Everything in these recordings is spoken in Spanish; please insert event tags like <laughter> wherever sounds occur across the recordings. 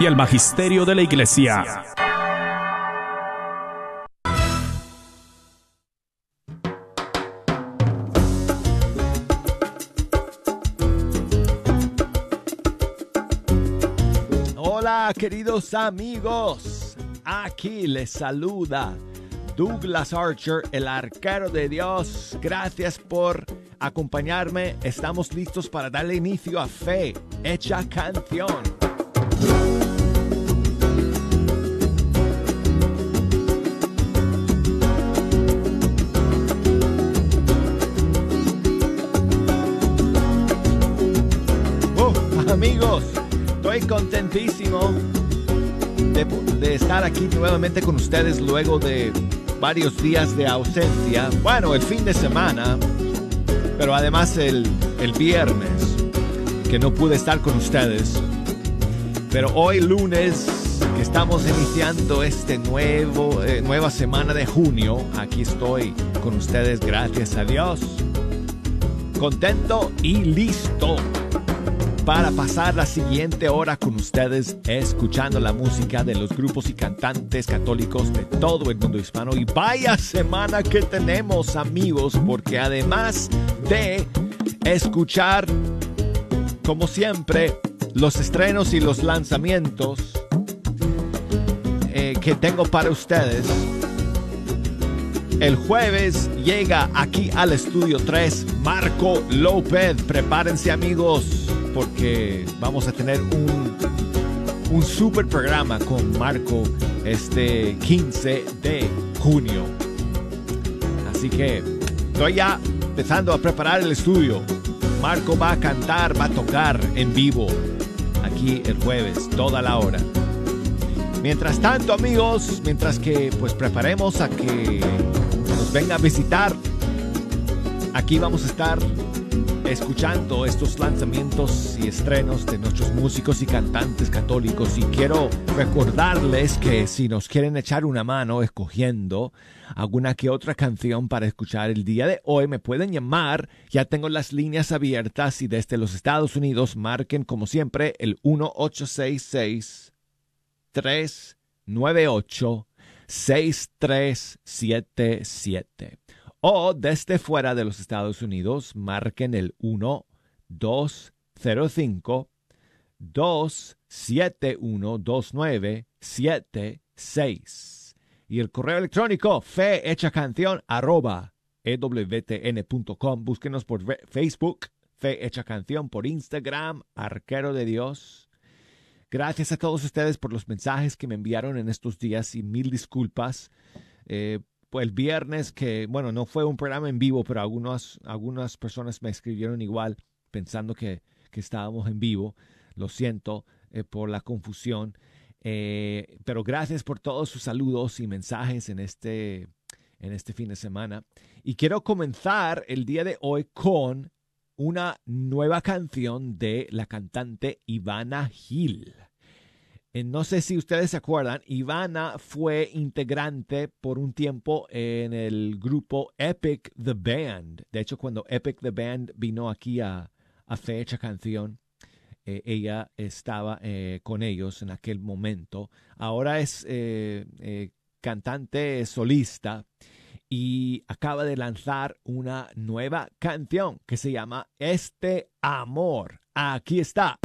y el magisterio de la iglesia. Hola queridos amigos, aquí les saluda Douglas Archer, el arquero de Dios. Gracias por acompañarme. Estamos listos para darle inicio a Fe, hecha canción. Contentísimo de, estar aquí nuevamente con ustedes luego de varios días de ausencia. Bueno, el fin de semana, pero además el, el viernes, que no pude estar con ustedes. Pero hoy lunes, que estamos iniciando este nuevo, eh, nueva semana de junio, aquí estoy con ustedes, gracias a Dios. Contento y listo para pasar la siguiente hora con ustedes escuchando la música de los grupos y cantantes católicos de todo el mundo hispano. Y vaya semana que tenemos amigos, porque además de escuchar, como siempre, los estrenos y los lanzamientos eh, que tengo para ustedes, el jueves llega aquí al estudio 3 Marco López. Prepárense amigos porque vamos a tener un, un super programa con Marco este 15 de junio. Así que estoy ya empezando a preparar el estudio. Marco va a cantar, va a tocar en vivo aquí el jueves, toda la hora. Mientras tanto, amigos, mientras que pues preparemos a que nos venga a visitar, aquí vamos a estar escuchando estos lanzamientos y estrenos de nuestros músicos y cantantes católicos. Y quiero recordarles que si nos quieren echar una mano escogiendo alguna que otra canción para escuchar el día de hoy me pueden llamar, ya tengo las líneas abiertas y desde los Estados Unidos marquen como siempre el 1866 398 6377 o desde fuera de los Estados Unidos marquen el 1 205 271 2976 y el correo electrónico fe hecha canción arroba ewtn.com búsquenos por Facebook fe hecha canción por Instagram arquero de Dios. Gracias a todos ustedes por los mensajes que me enviaron en estos días y mil disculpas eh, pues el viernes que, bueno, no fue un programa en vivo, pero algunas, algunas personas me escribieron igual pensando que, que estábamos en vivo. Lo siento eh, por la confusión. Eh, pero gracias por todos sus saludos y mensajes en este, en este fin de semana. Y quiero comenzar el día de hoy con una nueva canción de la cantante Ivana Gil. Eh, no sé si ustedes se acuerdan, Ivana fue integrante por un tiempo en el grupo Epic the Band. De hecho, cuando Epic the Band vino aquí a, a Fecha Canción, eh, ella estaba eh, con ellos en aquel momento. Ahora es cantante solista y acaba de lanzar una nueva canción que se llama Este Amor. Aquí está.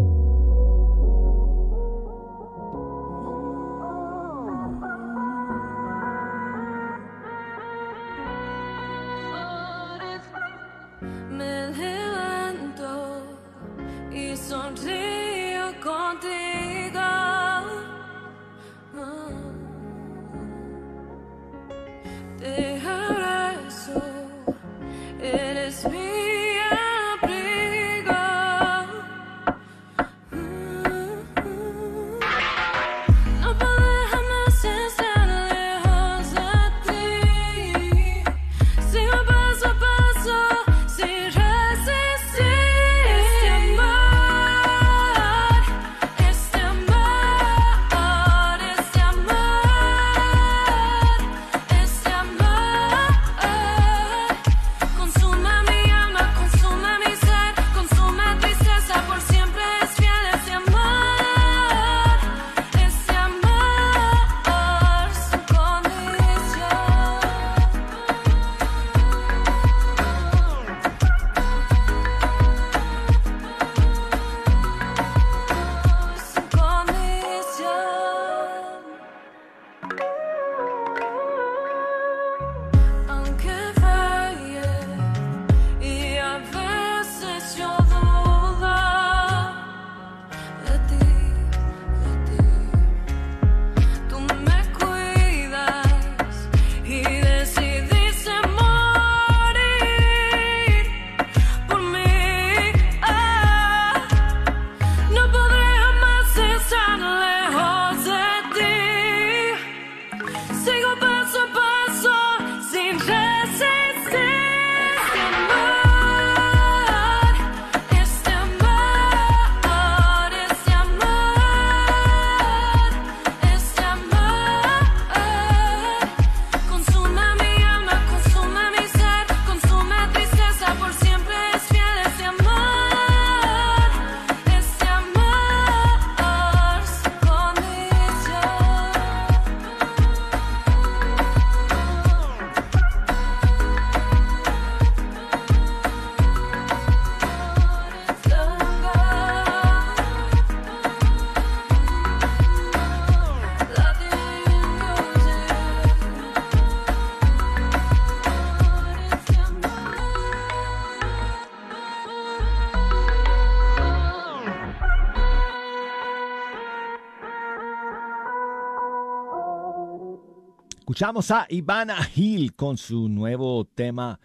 Escuchamos a Ivana Hill con su nuevo tema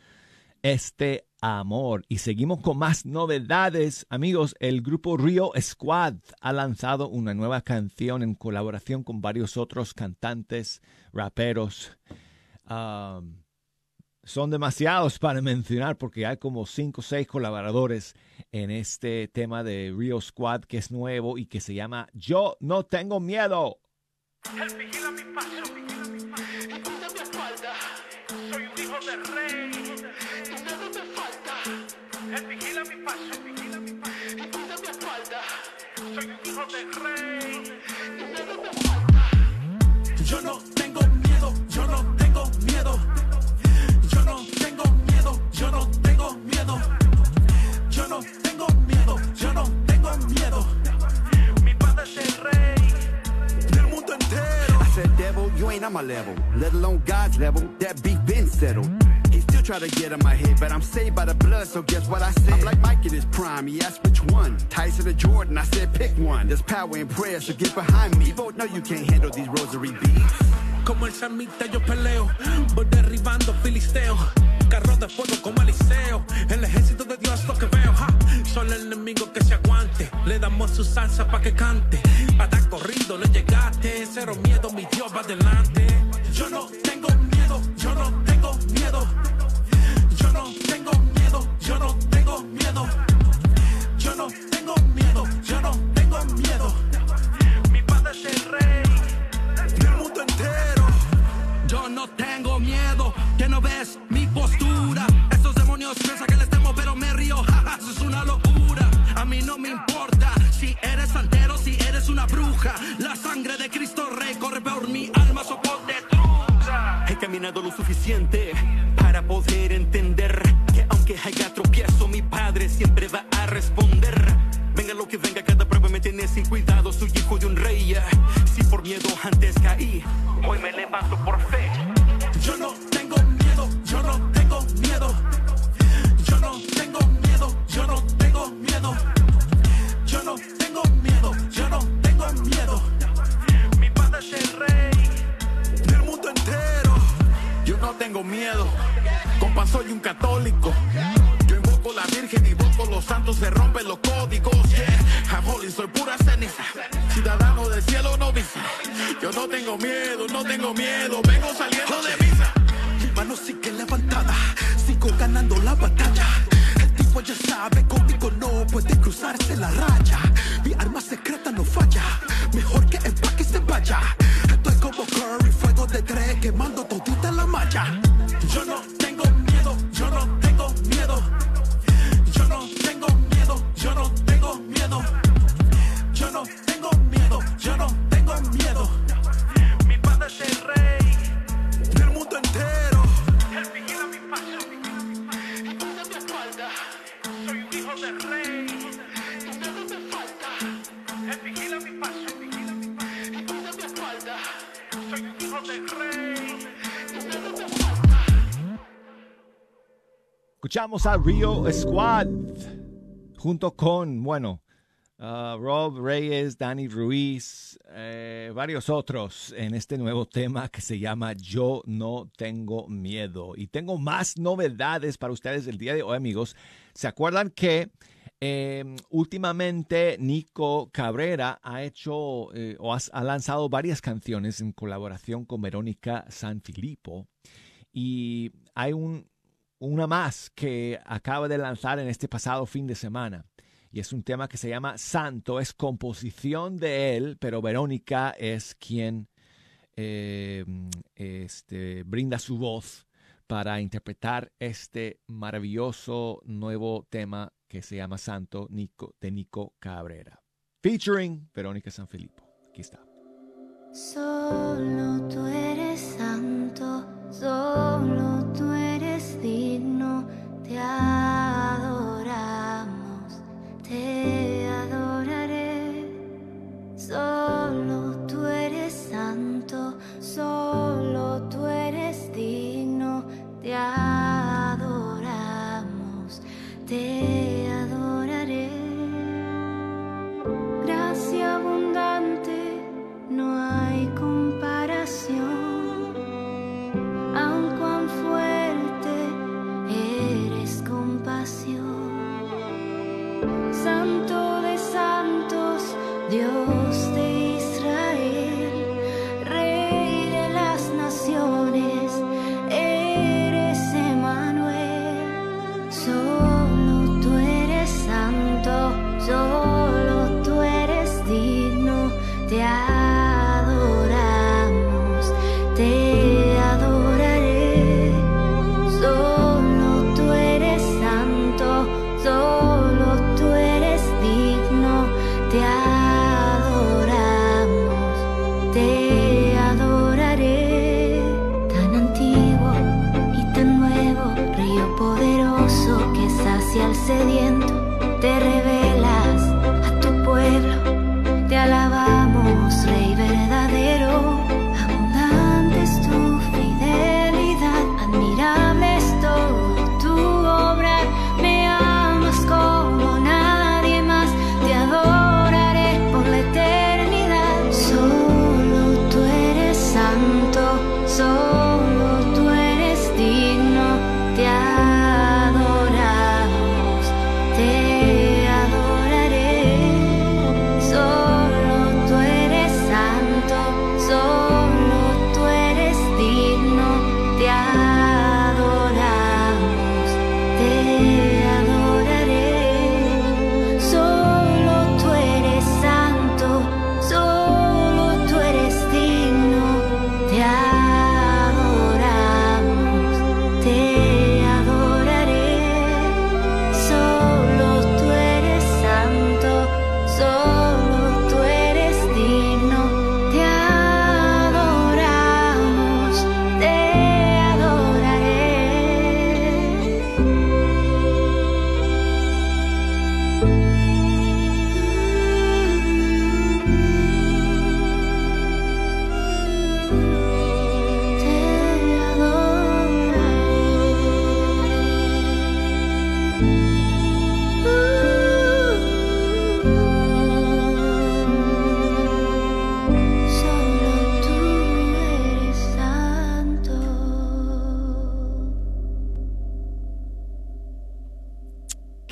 Este Amor y seguimos con más novedades. Amigos, el grupo Rio Squad ha lanzado una nueva canción en colaboración con varios otros cantantes, raperos. Son demasiados para <laughs> mencionar porque hay como cinco o seis colaboradores en este tema de Rio Squad que es nuevo y que se llama Yo no tengo miedo. Vigila mi paso, vigila mi paso. Cuida mi espalda. Soy un hijo de rey. Y nada me falta. Él vigila mi paso, vigila mi paso. Cuida mi espalda. Soy un hijo de rey. I'm saved by the blood, so guess what I said? I'm like Mike in his prime, he asked which one. Tyson or Jordan, I said pick one. There's power in prayer, so get behind me. You both know you can't handle these rosary beats. Como el samita yo peleo, voy derribando filisteos. Carro de fuego como Eliseo, el ejército de Dios lo que veo. Ja. Solo el enemigo que se aguante, le damos su salsa pa' que cante. Hasta corrido le llegaste, cero miedo, mi Dios va adelante. Caminado los santos, se rompen los códigos. Yeah, I'm holy, soy pura ceniza. Ciudadano del cielo no dice. Yo no tengo miedo, no tengo miedo, vengo saliendo de misa. Mi mano sigue levantada, sigo ganando la batalla. El tipo ya sabe, conmigo no puede cruzarse la raya. Mi arma secreta no falla, mejor que empaque se vaya. Estoy como Curry, fuego de tres, quemando todita la malla. Yo no tengo miedo, yo no tengo miedo. Mi padre es el rey del mundo entero. Él vigila mi paso, mi paso. Mi paso. Soy un hijo del rey. Escuchamos a Rio Squad junto con, bueno, uh, Rob Reyes, Danny Ruiz, eh, varios otros en este nuevo tema que se llama Yo no tengo miedo. Y tengo más novedades para ustedes el día de hoy, amigos. ¿Se acuerdan que eh, últimamente Nico Cabrera ha hecho eh, o ha lanzado varias canciones en colaboración con Verónica Sanfilippo? Y hay un, una más que acaba de lanzar en este pasado fin de semana. Y es un tema que se llama Santo. Es composición de él, pero Verónica es quien eh, este, brinda su voz para interpretar este maravilloso nuevo tema que se llama Santo Nico, de Nico Cabrera. Featuring Verónica Sanfilippo. Aquí está. Solo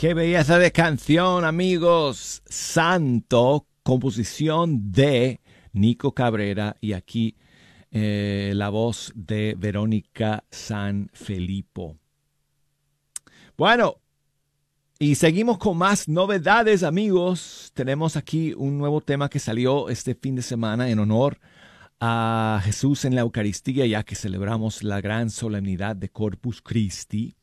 Qué belleza de canción, amigos. Santo, composición de Nico Cabrera y aquí eh, la voz de Verónica San Felipo. Bueno, y seguimos con más novedades, amigos. Tenemos aquí un nuevo tema que salió este fin de semana en honor a Jesús en la Eucaristía, ya que celebramos la gran solemnidad de Corpus Christi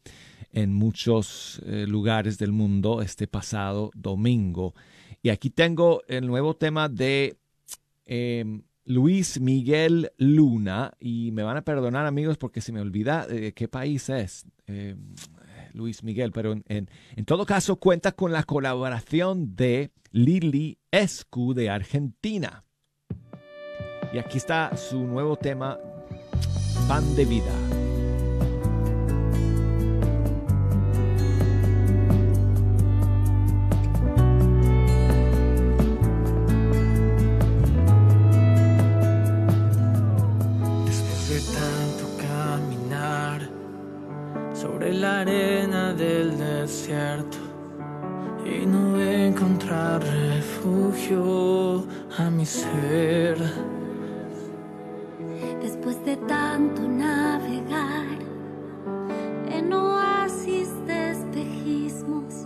en muchos eh, lugares del mundo este pasado domingo. Y aquí tengo el nuevo tema de em, Luis Miguel Luna. Y me van a perdonar, amigos, porque se me olvida eh, qué país es. Em, Luis Miguel, pero en, todo caso cuenta con la colaboración de Lili Escu de Argentina. Y aquí está su nuevo tema, Pan de Vida. Y no encontrar refugio a mi ser. Después de tanto navegar en oasis de espejismos,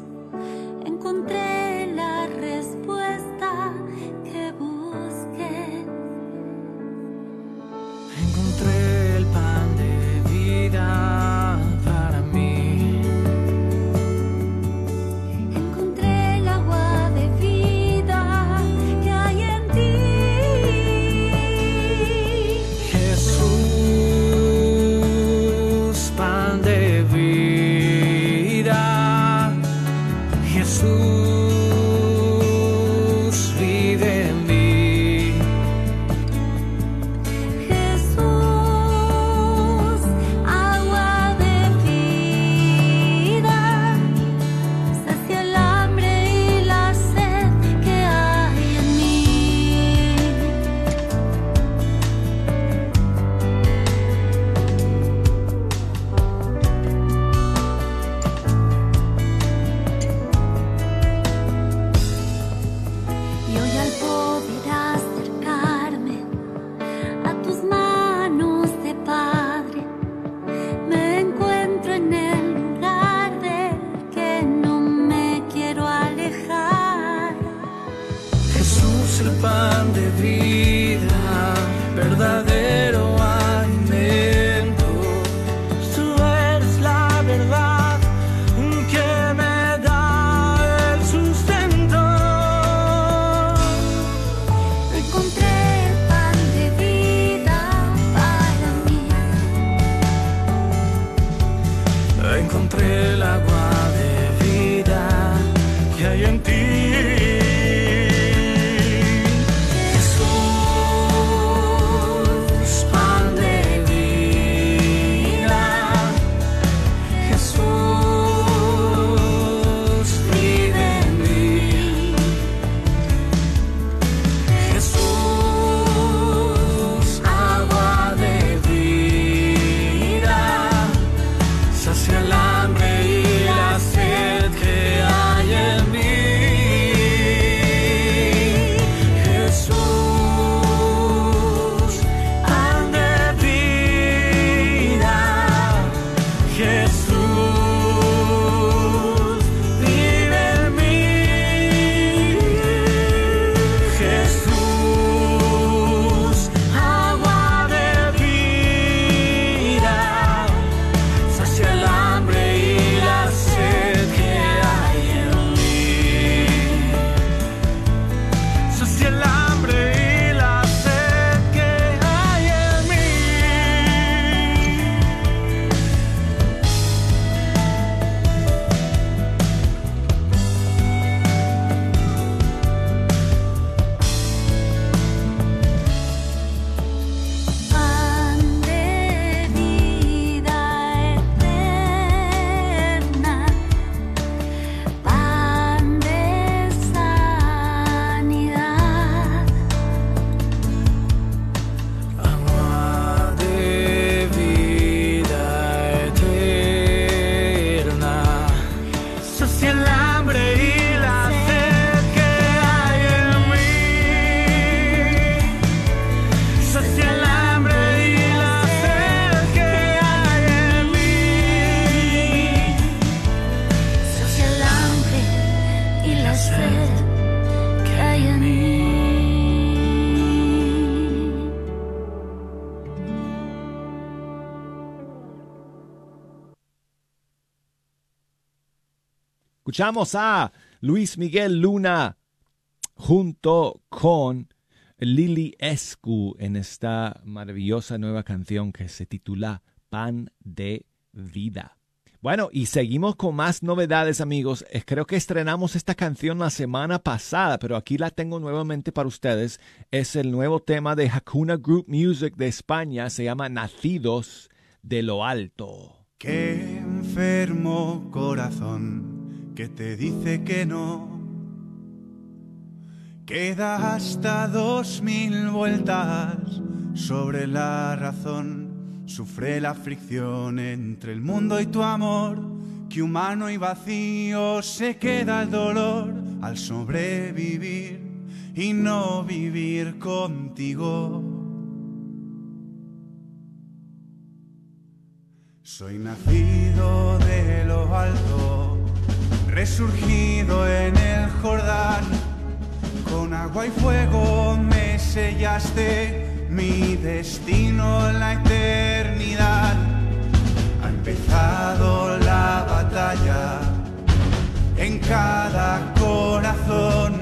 Escuchamos a Luis Miguel Luna junto con Lili Escu en esta maravillosa nueva canción que se titula Pan de Vida. Bueno, y seguimos con más novedades, amigos. Creo que estrenamos esta canción la semana pasada, pero aquí la tengo nuevamente para ustedes. Es el nuevo tema de Hakuna Group Music de España. Se llama Nacidos de lo Alto. Qué enfermo corazón que te dice que no. Que da hasta dos mil vueltas sobre la razón. Sufre la fricción entre el mundo y tu amor. Que humano y vacío se queda el dolor al sobrevivir y no vivir contigo. Soy nacido de lo alto, resurgido en el Jordán. Con agua y fuego me sellaste mi destino en la eternidad. Ha empezado la batalla en cada corazón.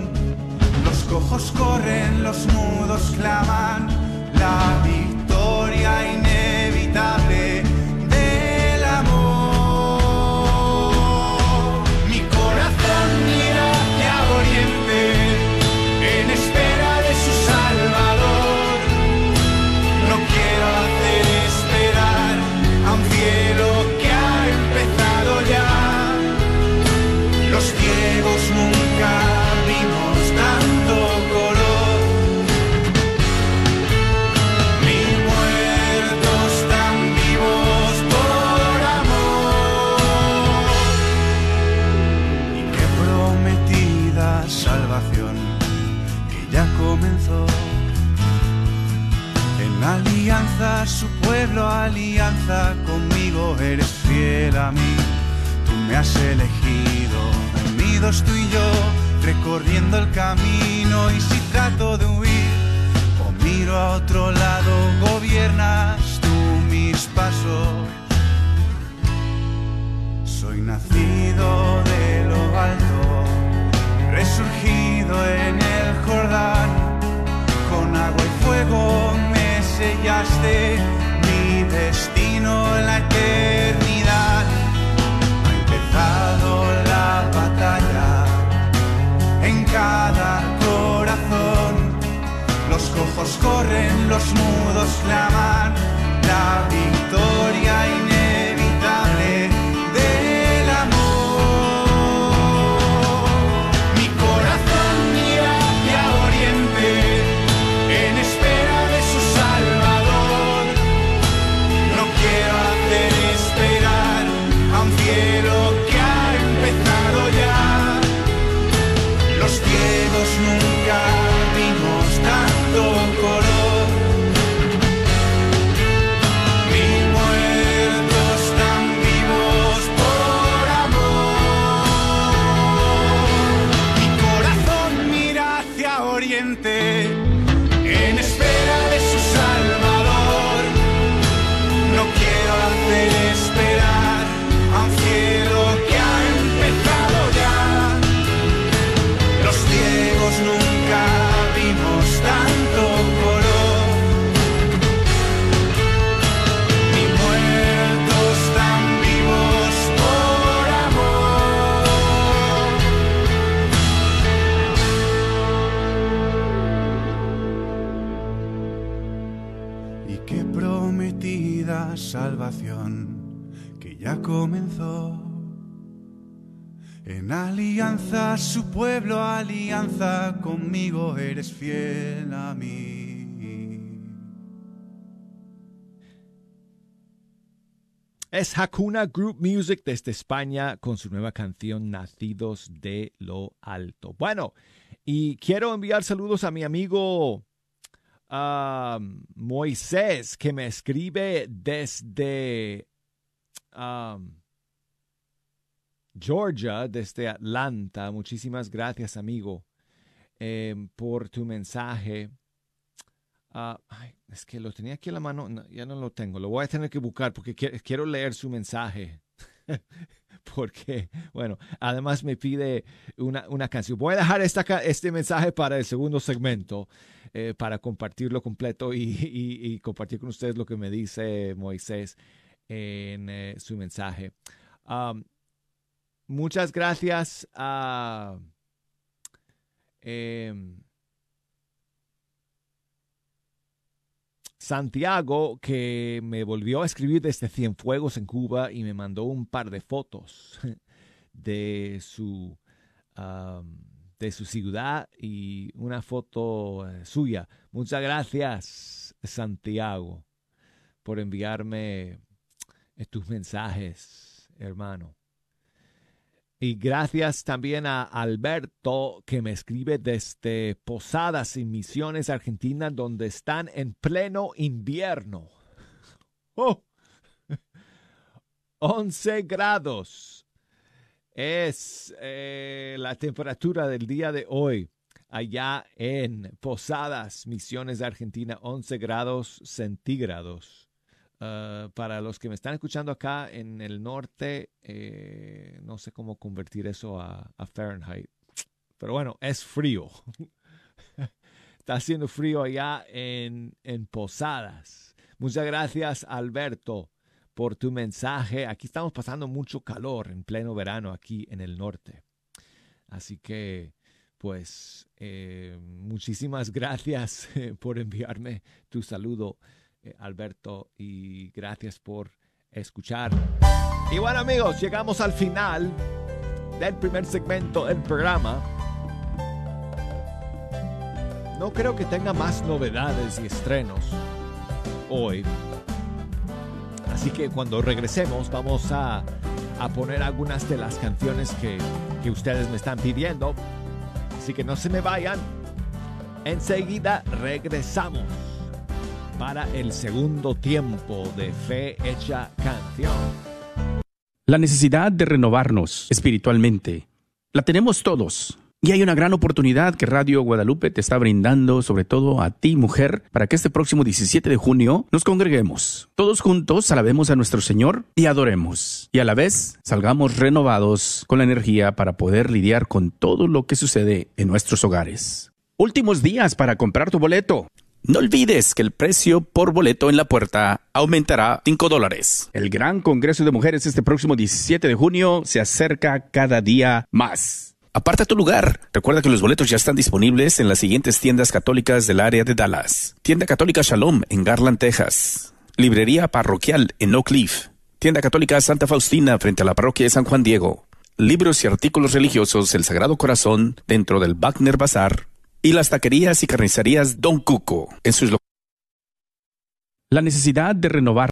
Los cojos corren, los mudos claman, la victoria alianza, su pueblo, alianza conmigo, eres fiel a mí. Tú me has elegido, unidos tú y yo, recorriendo el camino. Y si trato de huir o miro a otro lado, gobiernas tú mis pasos. Soy nacido de lo alto, resurgido en el Jordán. Con agua y fuego me sellaste mi destino en la eternidad. Ha empezado la batalla en cada corazón. Los cojos corren, los mudos claman, la victoria su pueblo, alianza conmigo, eres fiel a mí. Es Hakuna Group Music desde España con su nueva canción Nacidos de lo Alto. Bueno, y quiero enviar saludos a mi amigo ah, Moisés que me escribe desde ah, Georgia, desde Atlanta. Muchísimas gracias, amigo, eh, por tu mensaje. Ah, es que lo tenía aquí en la mano, no, ya no lo tengo. Lo voy a tener que buscar porque qui- quiero leer su mensaje. <laughs> porque, bueno, además me pide una, una canción. Voy a dejar este mensaje para el segundo segmento, eh, para compartirlo completo y, compartir con ustedes lo que me dice Moisés en eh, su mensaje. Muchas gracias a... em, Santiago, que me volvió a escribir desde Cienfuegos en Cuba y me mandó un par de fotos <laughs> de su, de su ciudad y una foto eh, suya. Muchas gracias, Santiago, por enviarme tus mensajes, hermano. Y gracias también a Alberto que me escribe desde Posadas y Misiones, Argentina, donde están en pleno invierno. ¡Oh! <laughs> 11 grados es eh, la temperatura del día de hoy allá en Posadas, Misiones, Argentina, 11 grados centígrados. Uh, para los que me están escuchando acá en el norte, eh, no sé cómo convertir eso a, a Fahrenheit. Pero bueno, es frío. <laughs> Está haciendo frío allá en, en Posadas. Muchas gracias, Alberto, por tu mensaje. Aquí estamos pasando mucho calor en pleno verano aquí en el norte. Así que, pues, eh, muchísimas <laughs> gracias eh, por enviarme tu saludo Alberto, y gracias por escuchar. Y bueno amigos, llegamos al final del primer segmento del programa. No creo que tenga más novedades y estrenos hoy. Así que cuando regresemos vamos a, a poner algunas de las canciones que, que ustedes me están pidiendo. Así que no se me vayan. Enseguida regresamos para el segundo tiempo de Fe Hecha Canción. La necesidad de renovarnos espiritualmente la tenemos todos. Y hay una gran oportunidad que Radio Guadalupe te está brindando, sobre todo a ti, mujer, para que este próximo 17 de junio nos congreguemos. Todos juntos alabemos a nuestro Señor y adoremos. Y a la vez salgamos renovados con la energía para poder lidiar con todo lo que sucede en nuestros hogares. Últimos días para comprar tu boleto. No olvides que el precio por boleto en la puerta aumentará 5 dólares. El gran Congreso de Mujeres este próximo 17 de junio se acerca cada día más. Aparta tu lugar. Recuerda que los boletos ya están disponibles en las siguientes tiendas católicas del área de Dallas. Tienda Católica Shalom en Garland, Texas. Librería Parroquial en Oak Cliff. Tienda Católica Santa Faustina frente a la parroquia de San Juan Diego. Libros y artículos religiosos El Sagrado Corazón dentro del Wagner Bazar y las taquerías y carnicerías Don Cuco en sus lo- La necesidad de renovar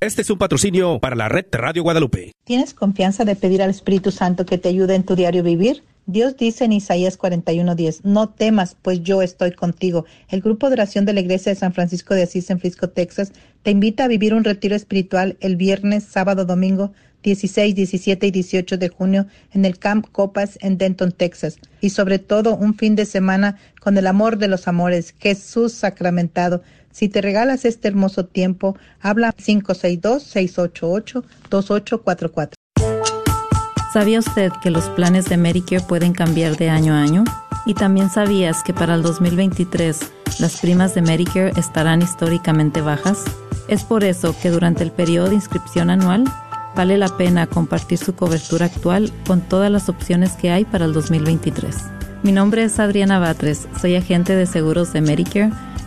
Este es un patrocinio para la red Radio Guadalupe. ¿Tienes confianza de pedir al Espíritu Santo que te ayude en tu diario vivir? Dios dice en Isaías 41:10, no temas, pues yo estoy contigo. El grupo de oración de la Iglesia de San Francisco de Asís en Frisco, Texas, te invita a vivir un retiro espiritual el viernes, sábado, domingo 16, 17 y 18 de junio en el Camp Copas en Denton, Texas. Y sobre todo un fin de semana con el amor de los amores, Jesús sacramentado. Si te regalas este hermoso tiempo, habla 562-688-2844. ¿Sabía usted que los planes de Medicare pueden cambiar de año a año? ¿Y también sabías que para el 2023 las primas de Medicare estarán históricamente bajas? Es por eso que durante el periodo de inscripción anual vale la pena compartir su cobertura actual con todas las opciones que hay para el 2023. Mi nombre es Adriana Batres, soy agente de seguros de Medicare,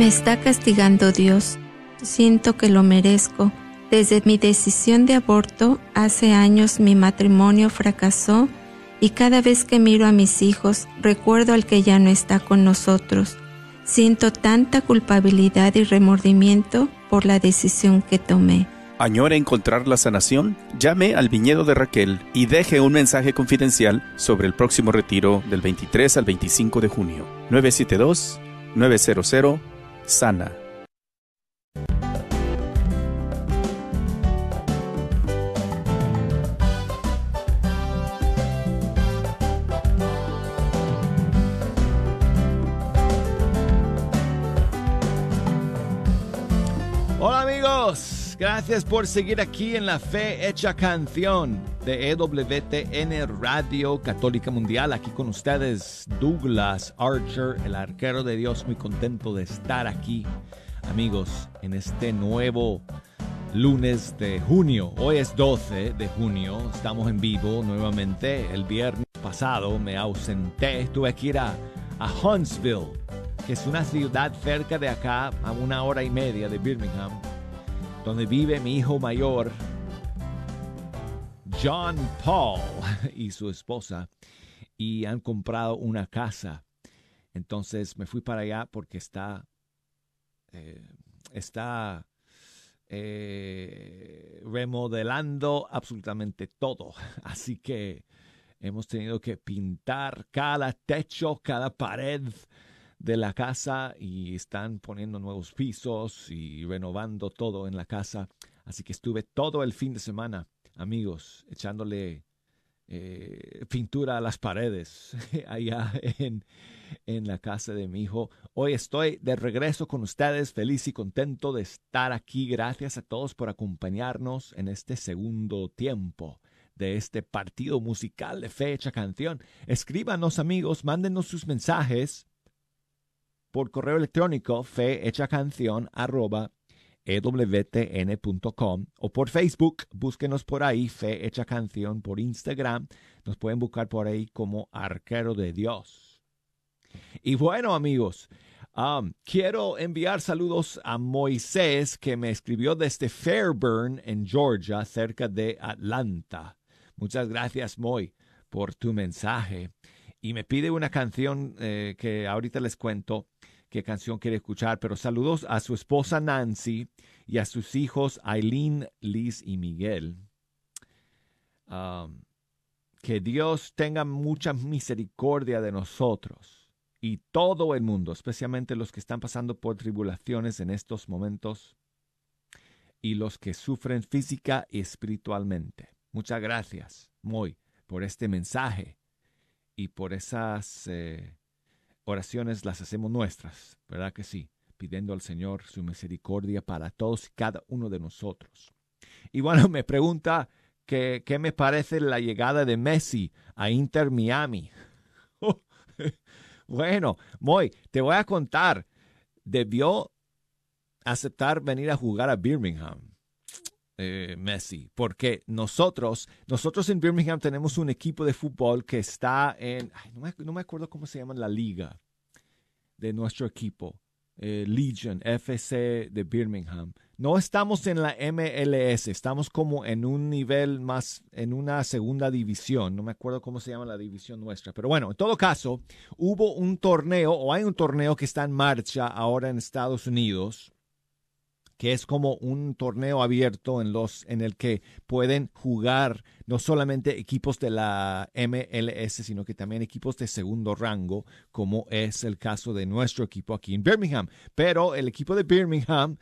Me está castigando Dios. Siento que lo merezco. Desde mi decisión de aborto, hace años mi matrimonio fracasó y cada vez que miro a mis hijos recuerdo al que ya no está con nosotros. Siento tanta culpabilidad y remordimiento por la decisión que tomé. ¿Añora encontrar la sanación? Llame al viñedo de Raquel y deje un mensaje confidencial sobre el próximo retiro del 23 al 25 de junio. 972-900 Sana. Gracias por seguir aquí en la Fe Hecha Canción de EWTN Radio Católica Mundial. Aquí con ustedes Douglas Archer, el arquero de Dios, muy contento de estar aquí, amigos, en este nuevo lunes de junio. Hoy es 12 de junio, estamos en vivo nuevamente. El viernes pasado me ausenté, tuve que ir a, a Huntsville que es una ciudad cerca de acá, a una hora y media de Birmingham, donde vive mi hijo mayor, John Paul, y su esposa, y han comprado una casa. Entonces me fui para allá porque está, eh, está eh, remodelando absolutamente todo. <laughs> Así que hemos tenido que pintar cada techo, cada pared de la casa y están poniendo nuevos pisos y renovando todo en la casa. Así que estuve todo el fin de semana, amigos, echándole eh, pintura a las paredes <laughs> allá en, en la casa de mi hijo. Hoy estoy de regreso con ustedes, feliz y contento de estar aquí. Gracias a todos por acompañarnos en este segundo tiempo de este partido musical de fecha canción. Escríbanos amigos, mándenos sus mensajes por correo electrónico fehechacanción arroba ewtn.com o por Facebook, búsquenos por ahí, Fe Hecha Canción, por Instagram, nos pueden buscar por ahí como Arquero de Dios. Y bueno amigos, um, quiero enviar saludos a Moisés que me escribió desde Fairburn en Georgia, cerca de Atlanta. Muchas gracias Moy por tu mensaje. Y me pide una canción eh, que ahorita les cuento qué canción quiere escuchar, pero saludos a su esposa Nancy y a sus hijos Aileen, Liz y Miguel. Um, que Dios tenga mucha misericordia de nosotros y todo el mundo, especialmente los que están pasando por tribulaciones en estos momentos y los que sufren física y espiritualmente. Muchas gracias, Moy, por este mensaje y por esas eh, oraciones las hacemos nuestras, ¿verdad que sí? Pidiendo al Señor su misericordia para todos y cada uno de nosotros. Y bueno, <laughs> me pregunta que, qué me parece la llegada de Messi a Inter Miami. <laughs> bueno, Moy, te voy a contar. Debió aceptar venir a jugar a Birmingham. Eh, Messi, porque nosotros, nosotros en Birmingham tenemos un equipo de fútbol que está en, no, me, no, me, acuerdo cómo se llama la liga de nuestro equipo, eh, Legion FC de Birmingham. No estamos en la MLS, estamos como en un nivel más, en una segunda división, no me acuerdo cómo se llama la división nuestra, pero bueno, en todo caso, hubo un torneo o hay un torneo que está en marcha ahora en Estados Unidos que es como un torneo abierto en, los, en el que pueden jugar no solamente equipos de la MLS, sino que también equipos de segundo rango, como es el caso de nuestro equipo aquí en Birmingham. Pero el equipo de Birmingham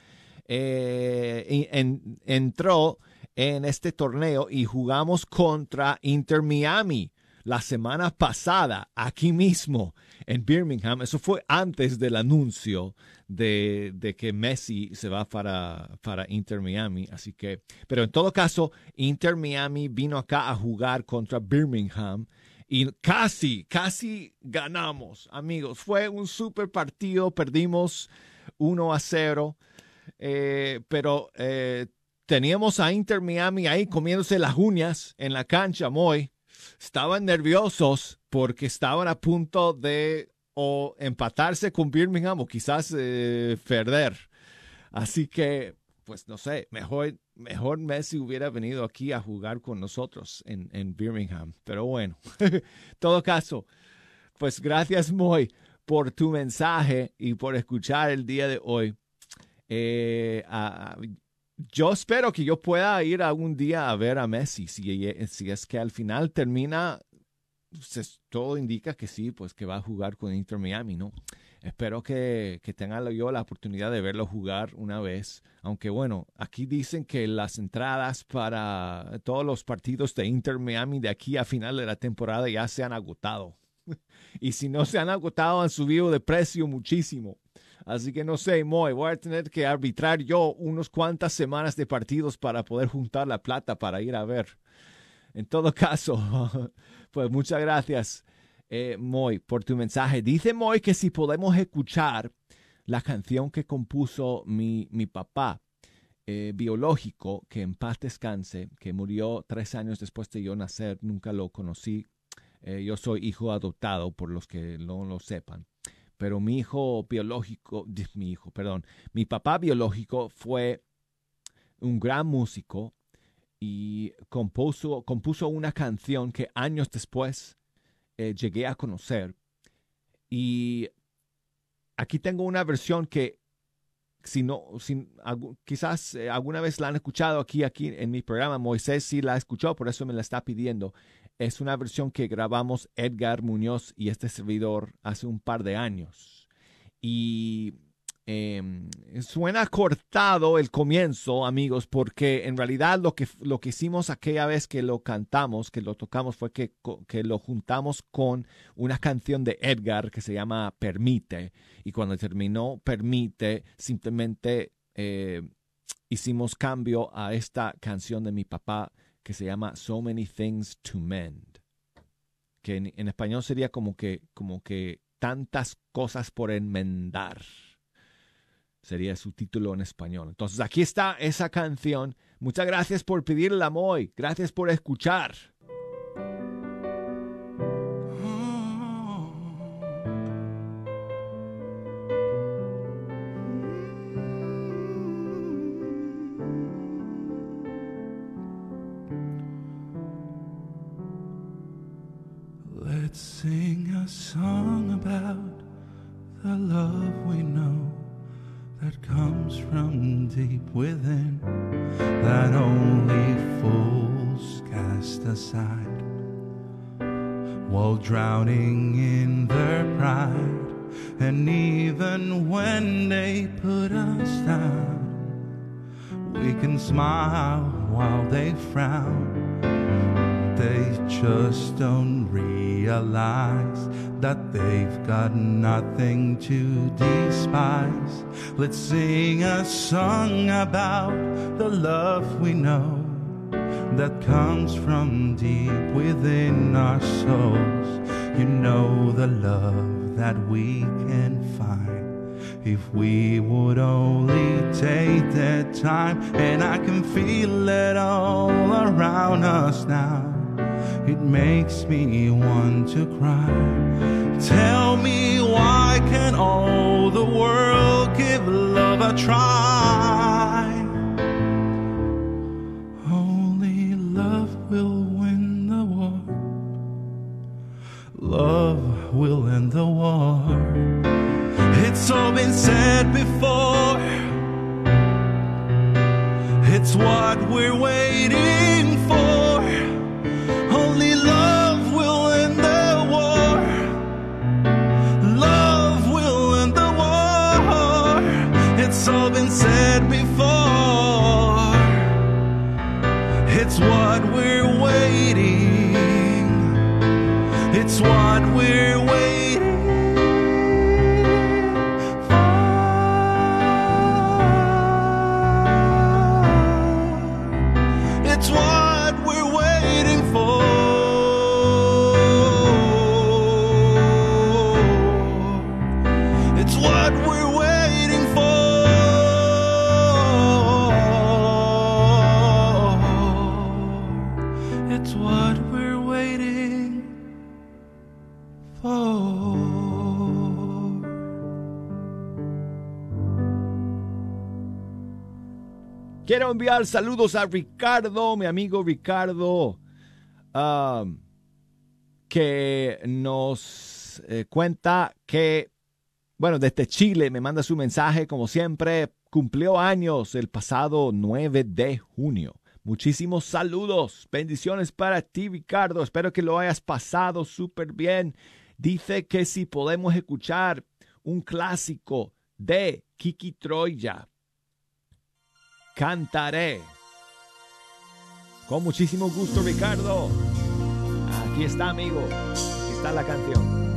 eh, en, entró en este torneo y jugamos contra Inter Miami la semana pasada, aquí mismo en Birmingham. Eso fue antes del anuncio de, de, que Messi se va para, para Inter Miami. Así que, pero en todo caso, Inter Miami vino acá a jugar contra Birmingham y casi, casi ganamos, amigos. Fue un super partido, perdimos 1 a 0, eh, pero eh, teníamos a Inter Miami ahí comiéndose las uñas en la cancha, muy. Estaban nerviosos porque estaban a punto de empatarse con Birmingham o quizás eh, perder. Así que, pues no sé, mejor, mejor Messi hubiera venido aquí a jugar con nosotros en, en Birmingham. Pero bueno, <laughs> todo caso, pues gracias Moy por tu mensaje y por escuchar el día de hoy. Eh, yo espero que yo pueda ir algún día a ver a Messi. Si, si es que al final termina, se- todo indica que sí, pues que va a jugar con Inter Miami, ¿no? Espero que, que tenga yo la oportunidad de verlo jugar una vez. Aunque bueno, aquí dicen que las entradas para todos los partidos de Inter Miami de aquí a final de la temporada ya se han agotado. <laughs> y si no se han agotado, han subido de precio muchísimo. Así que no sé, Moy, voy a tener que arbitrar yo unos cuantas semanas de partidos para poder juntar la plata para ir a ver. En todo caso, <laughs> pues muchas gracias, eh, Moy, por tu mensaje. Dice Moy que si podemos escuchar la canción que compuso mi, mi papá eh, biológico, que en paz descanse, que murió tres años después de yo nacer, nunca lo conocí. Eh, yo soy hijo adoptado, por los que no lo sepan pero mi hijo biológico, mi hijo, perdón, mi papá biológico fue un gran músico y compuso, compuso una canción que años después eh, llegué a conocer. Y aquí tengo una versión que si no, si, quizás eh, alguna vez la han escuchado aquí, aquí en mi programa. Moisés sí la escuchó, por eso me la está pidiendo. Es una versión que grabamos Edgar Muñoz y este servidor hace un par de años. Y eh, suena cortado el comienzo, amigos, porque en realidad lo que, lo que hicimos aquella vez que lo cantamos, que lo tocamos, fue que, que lo juntamos con una canción de Edgar que se llama Permite. Y cuando terminó Permite, simplemente eh, hicimos cambio a esta canción de mi papá que se llama So Many Things to Mend. Que en, en español sería como que, como que tantas cosas por enmendar sería su título en español. Entonces aquí está esa canción. Muchas gracias por pedirla, Moy. Gracias por escuchar. Within, that only fools cast aside while drowning in their pride. And even when they put us down, we can smile while they frown. They just don't realize that they've got nothing to despise. Let's sing a song about the love we know that comes from deep within our souls. You know the love that we can find if we would only take the time, and I can feel it all around us now. Makes me want to cry. Tell me why can all the world give love a try? Only love will win the war. Love will end the war. It's all been said before. It's what we're waiting what we're waiting. enviar saludos a Ricardo, mi amigo Ricardo, ah, que nos eh, cuenta que, bueno, desde Chile me manda su mensaje, como siempre, cumplió años el pasado 9 de junio. Muchísimos saludos, bendiciones para ti Ricardo, espero que lo hayas pasado súper bien. Dice que si podemos escuchar un clásico de Kiki Troya, cantaré. Con muchísimo gusto, Ricardo. Aquí está, amigo. Aquí está la canción.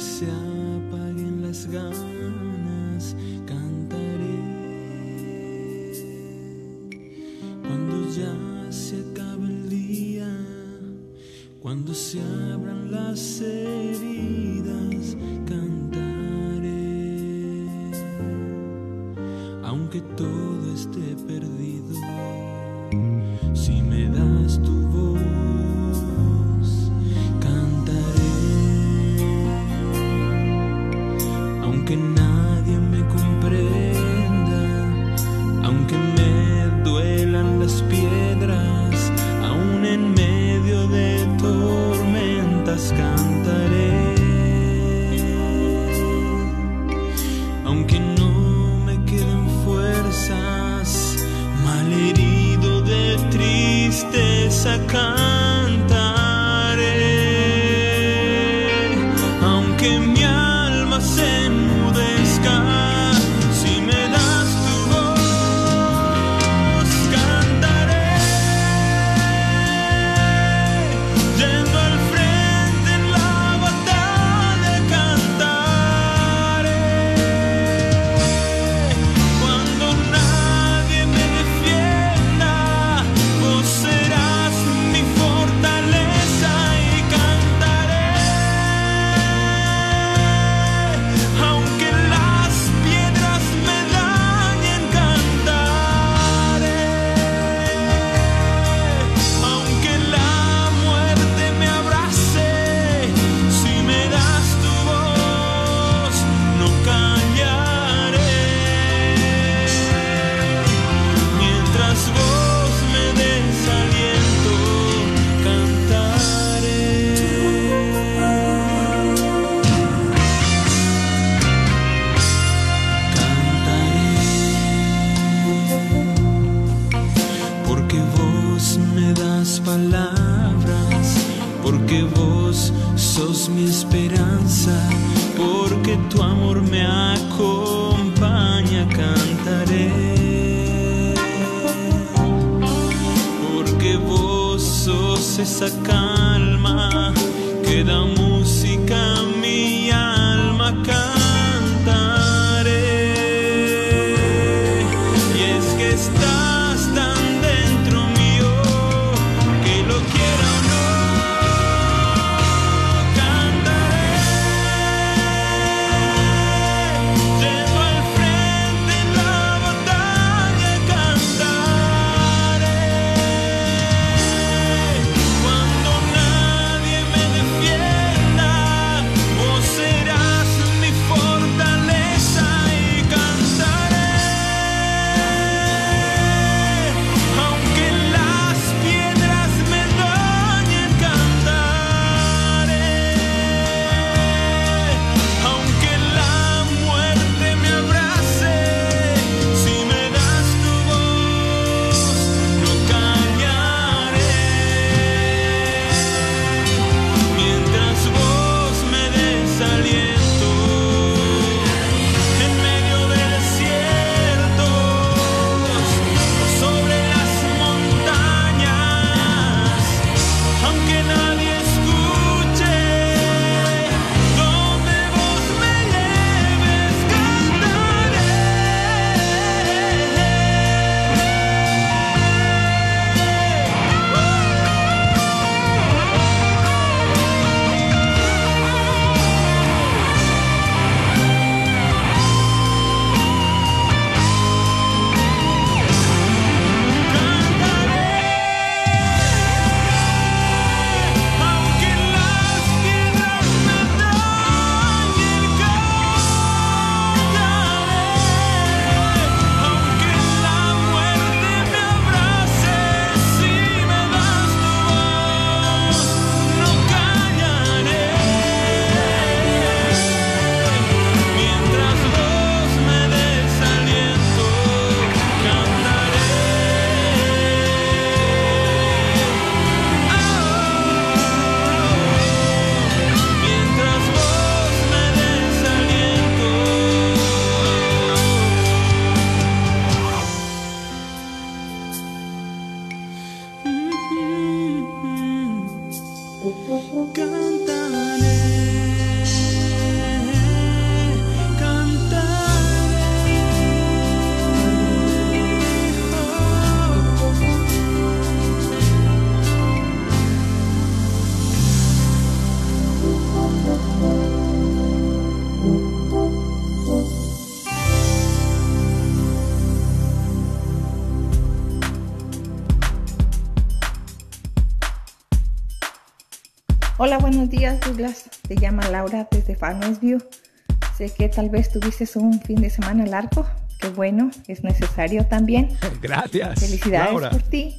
se apaguen las ganas. Sé que tal vez tuviste un fin de semana largo. Qué bueno, es necesario también. <laughs> Gracias. Felicidades Laura. por ti.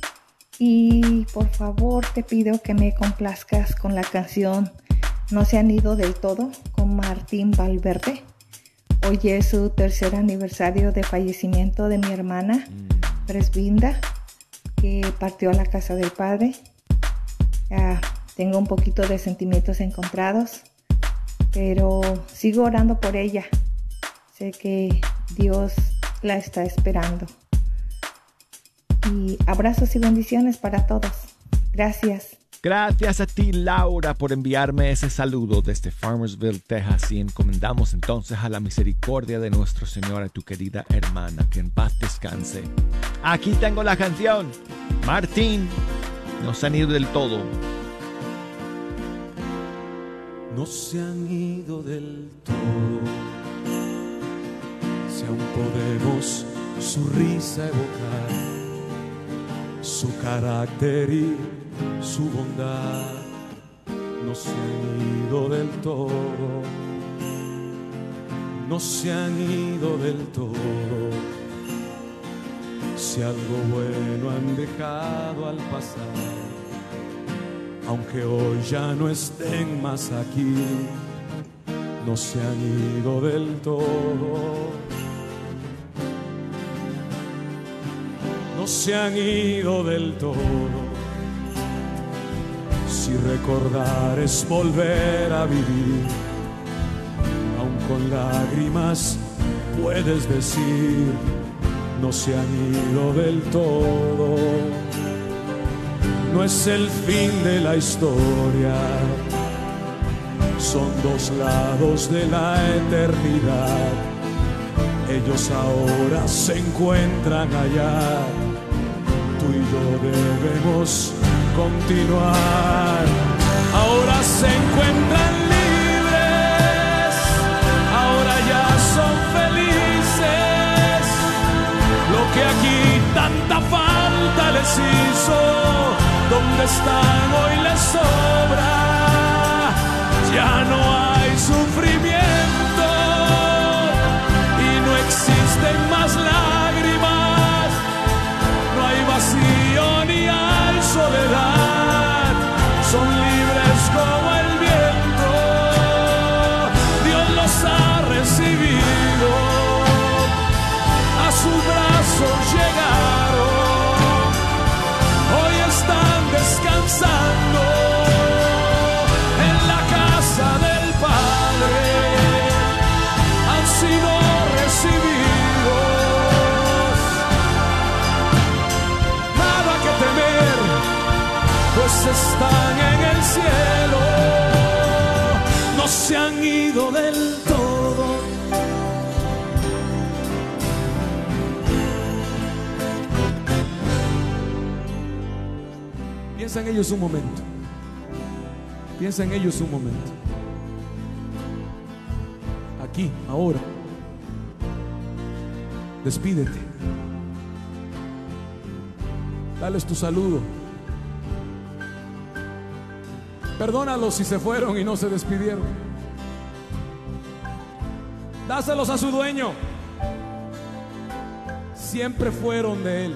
Y por favor te pido que me complazcas con la canción No se han ido del todo con Martín Valverde. Hoy es su tercer aniversario de fallecimiento de mi hermana, Presbinda, que partió a la casa del padre. Ah, tengo un poquito de sentimientos encontrados, pero sigo orando por ella. Sé que Dios la está esperando. Y abrazos y bendiciones para todos. Gracias. Gracias a ti, Laura, por enviarme ese saludo desde Farmersville, Texas. Y encomendamos entonces a la misericordia de nuestro Señor a tu querida hermana, que en paz descanse. Aquí tengo la canción. Martín, no se han ido del todo. No se han ido del todo. Si aún podemos su risa evocar, su carácter y su bondad, no se han ido del todo. No se han ido del todo. Si algo bueno han dejado al pasar aunque hoy ya no estén más aquí, no se han ido del todo. No se han ido del todo. Si recordar es volver a vivir, aun con lágrimas puedes decir, no se han ido del todo no es el fin de la historia, son dos lados de la eternidad. Ellos ahora se encuentran allá, tú y yo debemos continuar. Ahora se encuentran libres, ahora ya son felices. Lo que aquí tanta falta les hizo donde están hoy les sobra. Ya no hay Piensa en ellos un momento. Piensa en ellos un momento. Aquí, ahora. Despídete. Dales tu saludo. Perdónalos si se fueron y no se despidieron. Dáselos a su dueño. Siempre fueron de él.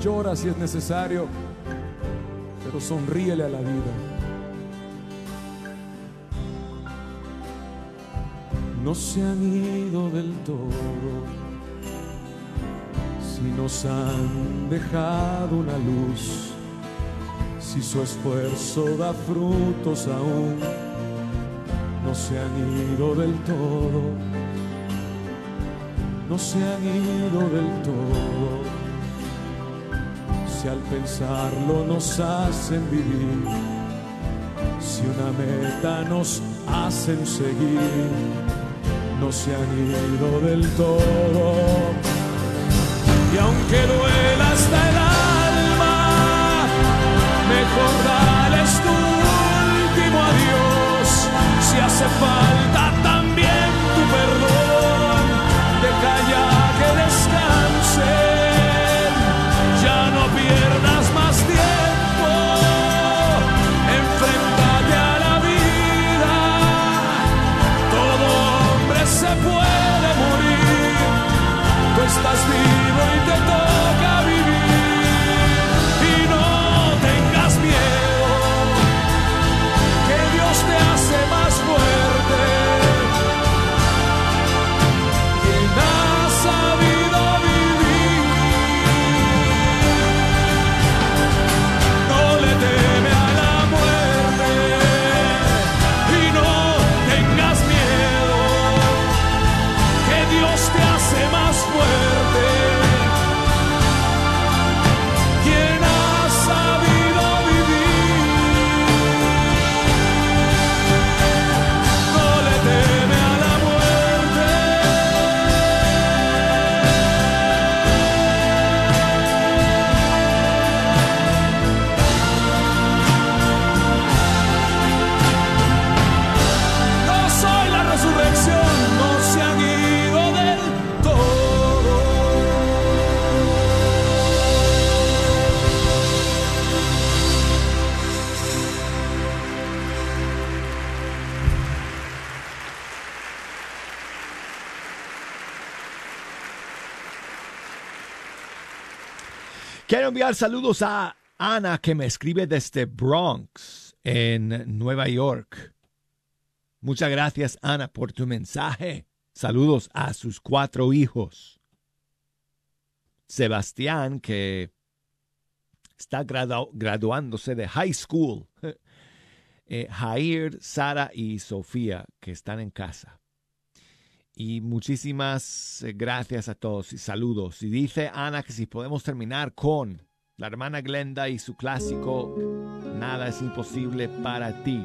Llora si es necesario pero sonríele a la vida. No se han ido del todo, si nos han dejado una luz, si su esfuerzo da frutos aún, no se han ido del todo, no se han ido del todo al pensarlo nos hacen vivir si una meta nos hacen seguir, no se han ido del todo. Y aunque duela hasta el alma, mejor dales tu último adiós. Si hace falta Saludos a Ana que me escribe desde Bronx, en Nueva York. Muchas gracias Ana por tu mensaje. Saludos a sus cuatro hijos. Sebastián que está gradu- graduándose de high school. <laughs> Eh, Jair, Sara y Sofía que están en casa. Y muchísimas eh, gracias a todos y saludos. Y dice Ana que si podemos terminar con la hermana Glenda y su clásico Nada es imposible para ti.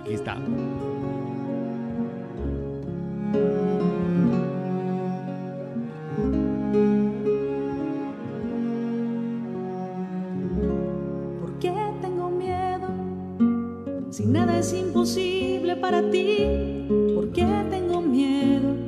Aquí está. ¿Por qué tengo miedo? Si nada es imposible para ti, ¿por qué tengo miedo?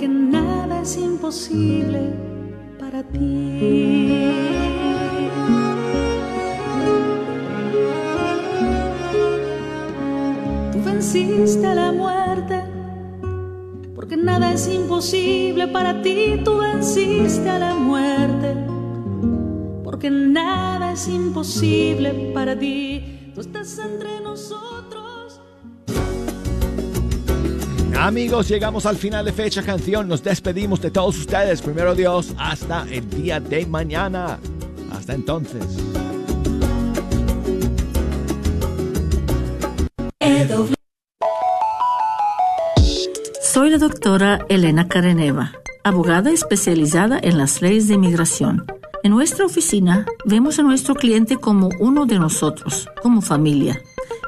Porque nada es imposible para ti. Tú venciste a la muerte, porque nada es imposible para ti. Tú venciste a la muerte, porque nada es imposible para ti. Tú estás entre nosotros. Amigos, llegamos al final de Fecha Canción. Nos despedimos de todos ustedes. Primero Dios, hasta el día de mañana. Hasta entonces. Soy la doctora Elena Careneva, abogada especializada en las leyes de inmigración. En nuestra oficina vemos a nuestro cliente como uno de nosotros, como familia.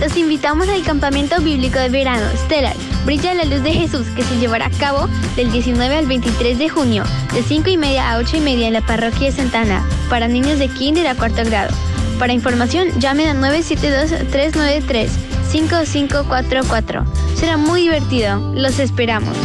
Los invitamos al campamento bíblico de verano Stellar, Brilla la Luz de Jesús, que se llevará a cabo del 19 al 23 de junio, de 5 y media a 8 y media en la parroquia de Santana, para niños de kinder a cuarto grado. Para información, llamen al 972-393-5544. Será muy divertido. Los esperamos.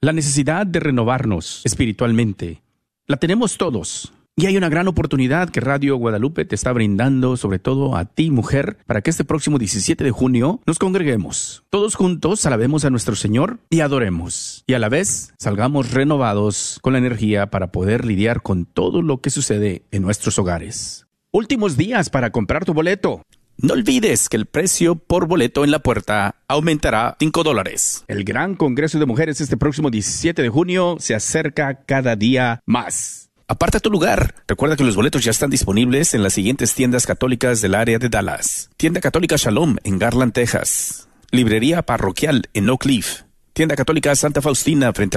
La necesidad de renovarnos espiritualmente la tenemos todos. Y hay una gran oportunidad que Radio Guadalupe te está brindando, sobre todo a ti, mujer, para que este próximo 17 de junio nos congreguemos. Todos juntos alabemos a nuestro Señor y adoremos. Y a la vez salgamos renovados con la energía para poder lidiar con todo lo que sucede en nuestros hogares. Últimos días para comprar tu boleto. No olvides que el precio por boleto en la puerta aumentará 5 dólares. El gran Congreso de Mujeres este próximo 17 de junio se acerca cada día más. Aparta tu lugar. Recuerda que los boletos ya están disponibles en las siguientes tiendas católicas del área de Dallas. Tienda Católica Shalom en Garland, Texas. Librería Parroquial en Oak Cliff. Tienda Católica Santa Faustina frente a la